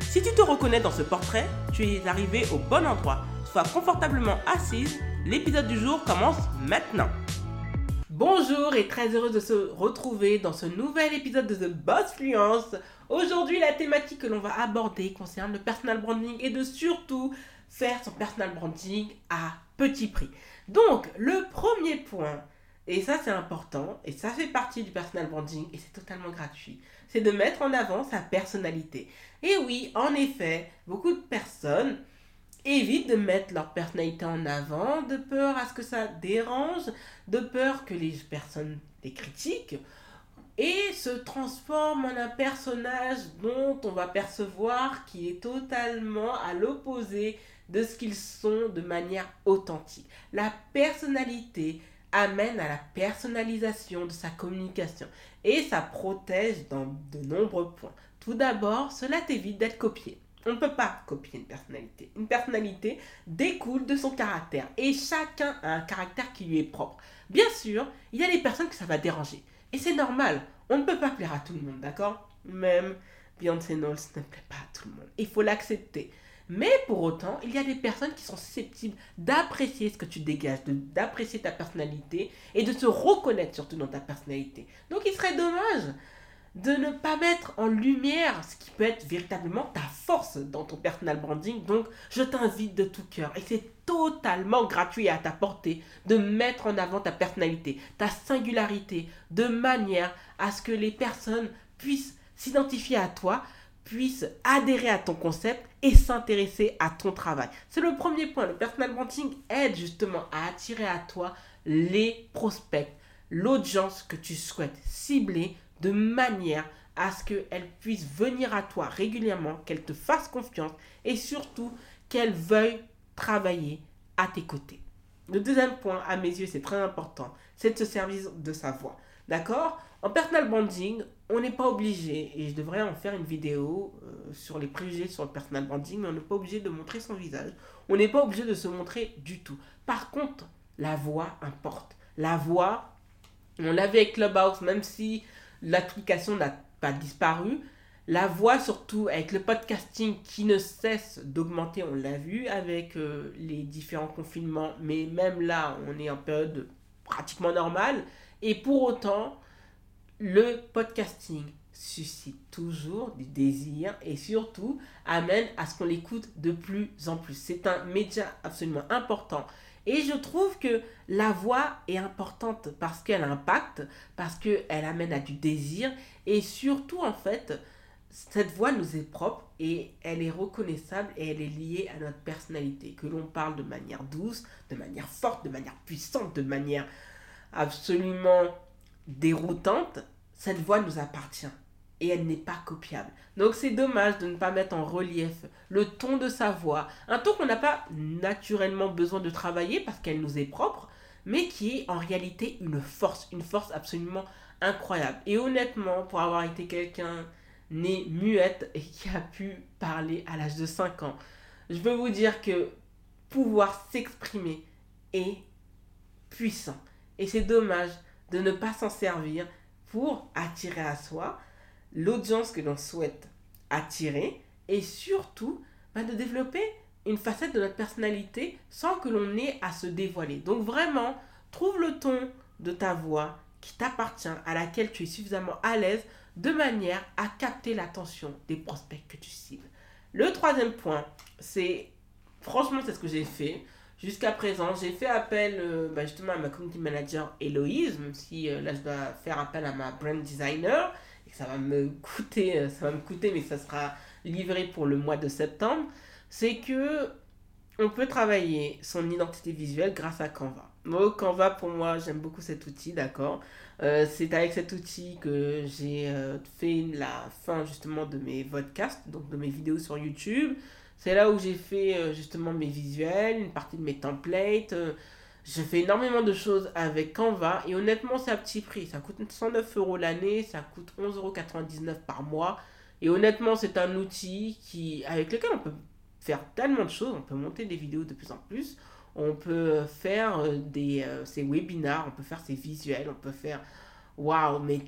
Si tu te reconnais dans ce portrait, tu es arrivé au bon endroit. Sois confortablement assise, l'épisode du jour commence maintenant. Bonjour et très heureuse de se retrouver dans ce nouvel épisode de The Boss Fluence. Aujourd'hui, la thématique que l'on va aborder concerne le personal branding et de surtout faire son personal branding à petit prix. Donc, le premier point, et ça c'est important, et ça fait partie du personal branding, et c'est totalement gratuit, c'est de mettre en avant sa personnalité. Et oui, en effet, beaucoup de personnes évitent de mettre leur personnalité en avant, de peur à ce que ça dérange, de peur que les personnes les critiquent, et se transforment en un personnage dont on va percevoir qu'il est totalement à l'opposé de ce qu'ils sont de manière authentique. La personnalité amène à la personnalisation de sa communication et ça protège dans de nombreux points. Tout d'abord, cela t'évite d'être copié. On ne peut pas copier une personnalité. Une personnalité découle de son caractère et chacun a un caractère qui lui est propre. Bien sûr, il y a des personnes que ça va déranger et c'est normal. On ne peut pas plaire à tout le monde, d'accord? Même Beyoncé Knowles ne plaît pas à tout le monde. Il faut l'accepter. Mais pour autant, il y a des personnes qui sont susceptibles d'apprécier ce que tu dégages, d'apprécier ta personnalité et de se reconnaître surtout dans ta personnalité. Donc il serait dommage de ne pas mettre en lumière ce qui peut être véritablement ta force dans ton personal branding. Donc je t'invite de tout cœur et c'est totalement gratuit à ta portée de mettre en avant ta personnalité, ta singularité, de manière à ce que les personnes puissent s'identifier à toi, puissent adhérer à ton concept et s'intéresser à ton travail. C'est le premier point. Le personal branding aide justement à attirer à toi les prospects, l'audience que tu souhaites cibler de manière à ce qu'elle puisse venir à toi régulièrement, qu'elle te fasse confiance et surtout qu'elle veuille travailler à tes côtés. Le deuxième point, à mes yeux, c'est très important, c'est de se servir de sa voix. D'accord? En personal branding, on n'est pas obligé, et je devrais en faire une vidéo euh, sur les préjugés sur le personal branding, mais on n'est pas obligé de montrer son visage. On n'est pas obligé de se montrer du tout. Par contre, la voix importe. La voix, on l'avait avec Clubhouse, même si l'application n'a pas disparu. La voix, surtout avec le podcasting qui ne cesse d'augmenter, on l'a vu avec euh, les différents confinements, mais même là, on est en période pratiquement normale. Et pour autant, le podcasting suscite toujours du désir et surtout amène à ce qu'on l'écoute de plus en plus. C'est un média absolument important. Et je trouve que la voix est importante parce qu'elle impacte, parce qu'elle amène à du désir et surtout en fait, cette voix nous est propre et elle est reconnaissable et elle est liée à notre personnalité. Que l'on parle de manière douce, de manière forte, de manière puissante, de manière absolument déroutante, cette voix nous appartient et elle n'est pas copiable. Donc c'est dommage de ne pas mettre en relief le ton de sa voix, un ton qu'on n'a pas naturellement besoin de travailler parce qu'elle nous est propre, mais qui est en réalité une force, une force absolument incroyable. Et honnêtement, pour avoir été quelqu'un né muette et qui a pu parler à l'âge de 5 ans, je veux vous dire que pouvoir s'exprimer est puissant. Et c'est dommage de ne pas s'en servir pour attirer à soi l'audience que l'on souhaite attirer et surtout bah, de développer une facette de notre personnalité sans que l'on ait à se dévoiler. Donc vraiment, trouve le ton de ta voix qui t'appartient, à laquelle tu es suffisamment à l'aise, de manière à capter l'attention des prospects que tu cibles. Le troisième point, c'est, franchement, c'est ce que j'ai fait. Jusqu'à présent, j'ai fait appel euh, bah, justement à ma community manager Héloïse, même si euh, là je dois faire appel à ma brand designer, et ça va me coûter, euh, ça va me coûter, mais ça sera livré pour le mois de septembre. C'est que on peut travailler son identité visuelle grâce à Canva. Donc Canva pour moi, j'aime beaucoup cet outil, d'accord. c'est avec cet outil que j'ai fait la fin justement de mes podcasts, donc de mes vidéos sur YouTube. C'est là où j'ai fait euh, justement mes visuels, une partie de mes templates. Euh, je fais énormément de choses avec Canva et honnêtement, c'est à petit prix. Ça coûte 109 euros l'année, ça coûte 11,99 euros par mois. Et honnêtement, c'est un outil qui, avec lequel on peut faire tellement de choses. On peut monter des vidéos de plus en plus. On peut faire euh, des, ces webinars, on peut faire ces visuels, on peut faire, waouh, mais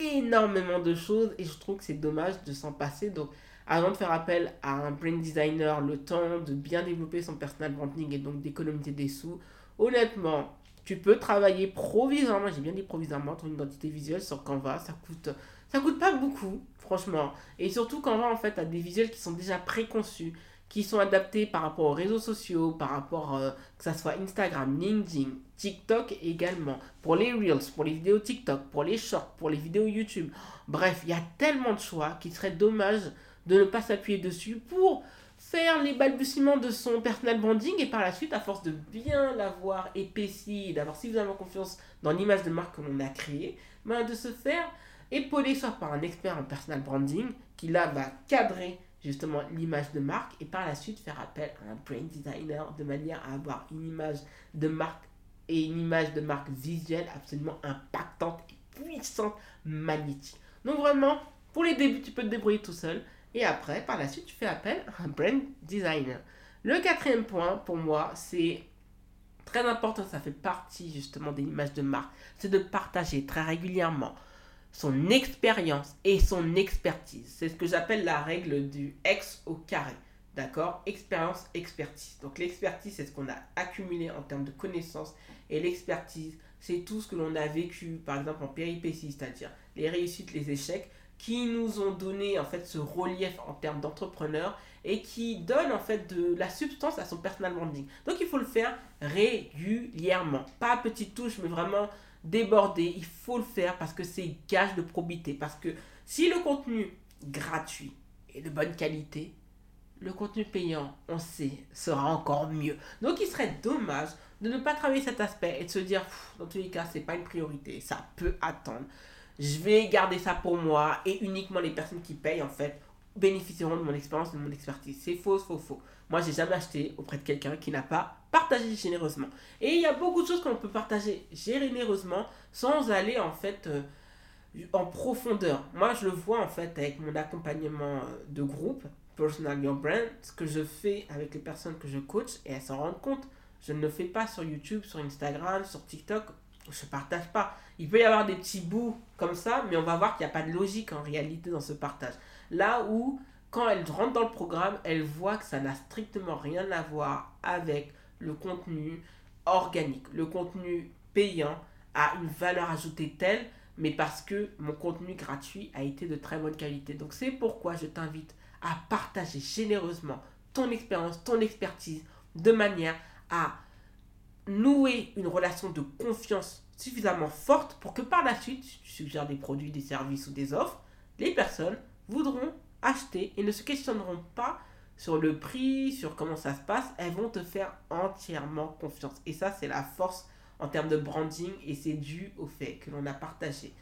énormément de choses. Et je trouve que c'est dommage de s'en passer. Donc, avant de faire appel à un brand designer, le temps de bien développer son personal branding et donc d'économiser des sous, honnêtement, tu peux travailler provisoirement, j'ai bien dit provisoirement, ton identité visuelle sur Canva, ça coûte, ça coûte pas beaucoup, franchement. Et surtout, Canva, en fait, a des visuels qui sont déjà préconçus, qui sont adaptés par rapport aux réseaux sociaux, par rapport, euh, que ça soit Instagram, LinkedIn, TikTok également, pour les Reels, pour les vidéos TikTok, pour les Shorts, pour les vidéos YouTube. Bref, il y a tellement de choix qu'il serait dommage de ne pas s'appuyer dessus pour faire les balbutiements de son personal branding et par la suite, à force de bien l'avoir épaissi, d'avoir suffisamment confiance dans l'image de marque que l'on a créée, ben de se faire épauler soit par un expert en personal branding qui là va cadrer justement l'image de marque et par la suite faire appel à un brand designer de manière à avoir une image de marque et une image de marque visuelle absolument impactante et puissante, magnétique. Donc vraiment, pour les débuts, tu peux te débrouiller tout seul. Et après, par la suite, tu fais appel à un brand designer. Le quatrième point, pour moi, c'est très important, ça fait partie justement de l'image de marque, c'est de partager très régulièrement son expérience et son expertise. C'est ce que j'appelle la règle du X au carré. D'accord? Expérience, expertise. Donc l'expertise, c'est ce qu'on a accumulé en termes de connaissances. Et l'expertise, c'est tout ce que l'on a vécu, par exemple en péripéties, c'est-à-dire les réussites, les échecs, qui nous ont donné en fait ce relief en termes d'entrepreneur et qui donne en fait de la substance à son personal branding. Donc il faut le faire régulièrement, pas à petite touche, mais vraiment déborder. Il faut le faire parce que c'est gage de probité. Parce que si le contenu gratuit est de bonne qualité, le contenu payant, on sait, sera encore mieux. Donc il serait dommage de ne pas travailler cet aspect et de se dire, dans tous les cas, c'est pas une priorité, ça peut attendre je vais garder ça pour moi et uniquement les personnes qui payent en fait bénéficieront de mon expérience, de mon expertise. C'est faux, faux, faux. Moi, j'ai jamais acheté auprès de quelqu'un qui n'a pas partagé généreusement. Et il y a beaucoup de choses qu'on peut partager généreusement sans aller en fait euh, en profondeur. Moi, je le vois en fait avec mon accompagnement euh, de groupe, Personal Your Brand, ce que je fais avec les personnes que je coach et elles s'en rendent compte. Je ne le fais pas sur YouTube, sur Instagram, sur TikTok je partage pas. Il peut y avoir des petits bouts comme ça, mais on va voir qu'il n'y a pas de logique en réalité dans ce partage. Là où, quand elle rentre dans le programme, elle voit que ça n'a strictement rien à voir avec le contenu organique. Le contenu payant a une valeur ajoutée telle, mais parce que mon contenu gratuit a été de très bonne qualité. Donc c'est pourquoi je t'invite à partager généreusement ton expérience, ton expertise, de manière à nouer une relation de confiance suffisamment forte pour que par la suite, tu suggères des produits, des services ou des offres, les personnes voudront acheter et ne se questionneront pas sur le prix, sur comment ça se passe, elles vont te faire entièrement confiance. Et ça, c'est la force en termes de branding et c'est dû au fait que l'on a partagé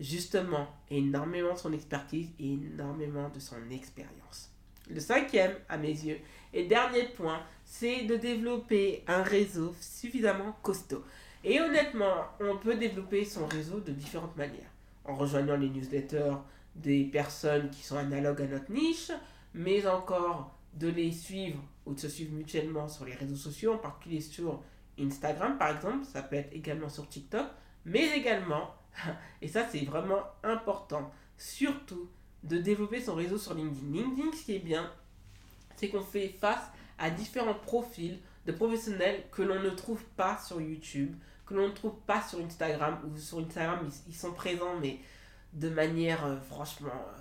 justement énormément de son expertise et énormément de son expérience. Le cinquième, à mes yeux, et dernier point, c'est de développer un réseau suffisamment costaud. Et honnêtement, on peut développer son réseau de différentes manières. En rejoignant les newsletters des personnes qui sont analogues à notre niche, mais encore de les suivre ou de se suivre mutuellement sur les réseaux sociaux, en particulier sur Instagram par exemple, ça peut être également sur TikTok, mais également, et ça c'est vraiment important, surtout de développer son réseau sur LinkedIn. LinkedIn, ce qui est bien, c'est qu'on fait face à différents profils de professionnels que l'on ne trouve pas sur YouTube, que l'on ne trouve pas sur Instagram, ou sur Instagram, ils, sont présents, mais de manière euh, franchement euh,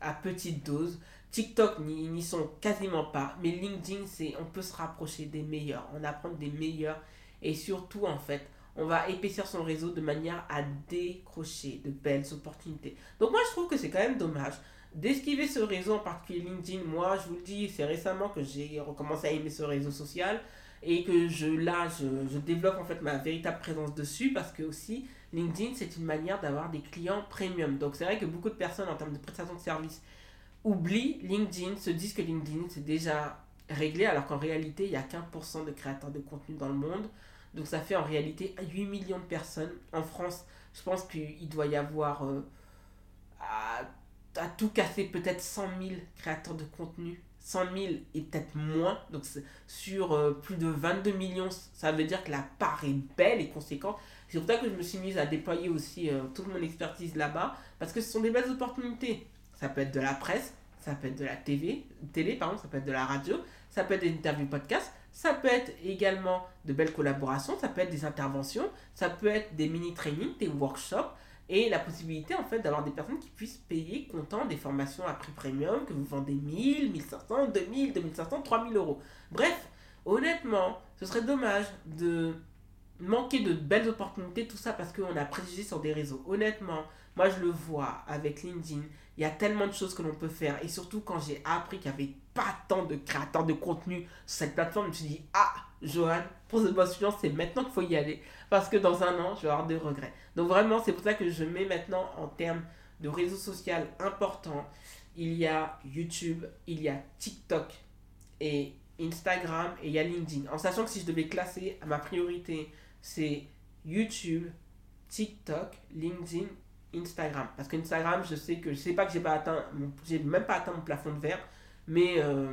à petite dose. TikTok n'y sont quasiment pas, mais LinkedIn, c'est on peut se rapprocher des meilleurs, on apprend des meilleurs, et surtout en fait, on va épaissir son réseau de manière à décrocher de belles opportunités. Donc moi je trouve que c'est quand même dommage d'esquiver ce réseau, en particulier LinkedIn. Moi je vous le dis, c'est récemment que j'ai recommencé à aimer ce réseau social et que je là je, développe en fait ma véritable présence dessus parce que aussi LinkedIn c'est une manière d'avoir des clients premium. Donc c'est vrai que beaucoup de personnes en termes de prestation de service oublient LinkedIn, se disent que LinkedIn c'est déjà réglé, alors qu'en réalité, il n'y a qu'un pour cent de créateurs de contenu dans le monde. Donc ça fait en réalité 8 millions de personnes. En France, je pense qu'il doit y avoir euh, tout casser peut-être 100 000 créateurs de contenu. 100 000 et peut-être moins. Donc sur euh, plus de 22 millions, ça veut dire que la part est belle et conséquente. C'est pour ça que je me suis mise à déployer aussi euh, toute mon expertise là-bas. Parce que ce sont des belles opportunités. Ça peut être de la presse, ça peut être de la TV, télé, pardon, ça peut être de la radio, ça peut être des interviews podcast, ça peut être également de belles collaborations, ça peut être des interventions, ça peut être des mini-trainings, des workshops, et la possibilité en fait d'avoir des personnes qui puissent payer comptant des formations à prix premium, que vous vendez 1000, 1500, 2000, 2500, 3000 euros. Bref, honnêtement, ce serait dommage de manquer de belles opportunités, tout ça parce qu'on a préjugé sur des réseaux. Honnêtement, moi je le vois avec LinkedIn, il y a tellement de choses que l'on peut faire. Et surtout quand j'ai appris qu'il n'y avait pas tant de créateurs de contenu sur cette plateforme, je me suis dit, ah, Johan, pour ce boss fluence, c'est maintenant qu'il faut y aller. Parce que dans un an, je vais avoir des regrets. Donc vraiment, c'est pour ça que je mets maintenant en termes de réseau social important. Il y a YouTube, il y a TikTok et Instagram et il y a LinkedIn. En sachant que si je devais classer ma priorité, c'est YouTube, TikTok, LinkedIn, Instagram. Parce qu'Instagram, je sais que je sais pas que j'ai pas atteint, j'ai même pas atteint mon plafond de verre, mais euh,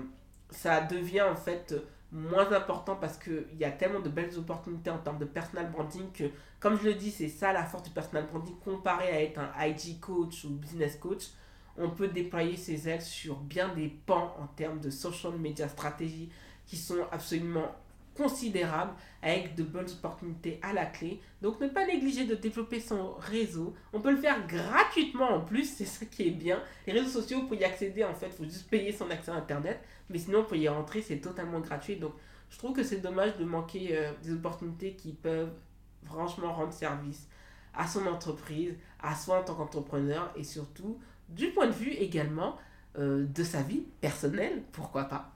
ça devient en fait moins important parce qu'il y a tellement de belles opportunités en termes de personal branding que, comme je le dis, c'est ça la force du personal branding comparé à être un IG coach ou business coach. On peut déployer ses ailes sur bien des pans en termes de social media stratégie qui sont absolument considérable avec de bonnes opportunités à la clé. Donc ne pas négliger de développer son réseau. On peut le faire gratuitement en plus, c'est ça qui est bien. Les réseaux sociaux, pour y accéder, en fait, il faut juste payer son accès à Internet. Mais sinon, pour y rentrer, c'est totalement gratuit. Donc je trouve que c'est dommage de manquer euh, des opportunités qui peuvent franchement rendre service à son entreprise, à soi en tant qu'entrepreneur et surtout du point de vue également euh, de sa vie personnelle, pourquoi pas.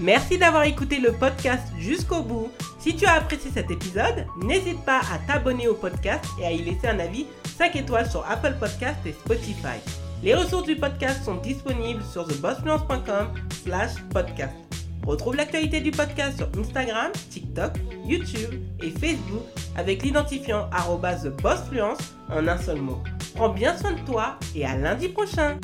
Merci d'avoir écouté le podcast jusqu'au bout. Si tu as apprécié cet épisode, n'hésite pas à t'abonner au podcast et à y laisser un avis 5 étoiles sur Apple Podcast et Spotify. Les ressources du podcast sont disponibles sur thebossfluence.com slash podcast. Retrouve l'actualité du podcast sur Instagram, TikTok, YouTube et Facebook avec l'identifiant TheBossFluence en un seul mot. Prends bien soin de toi et à lundi prochain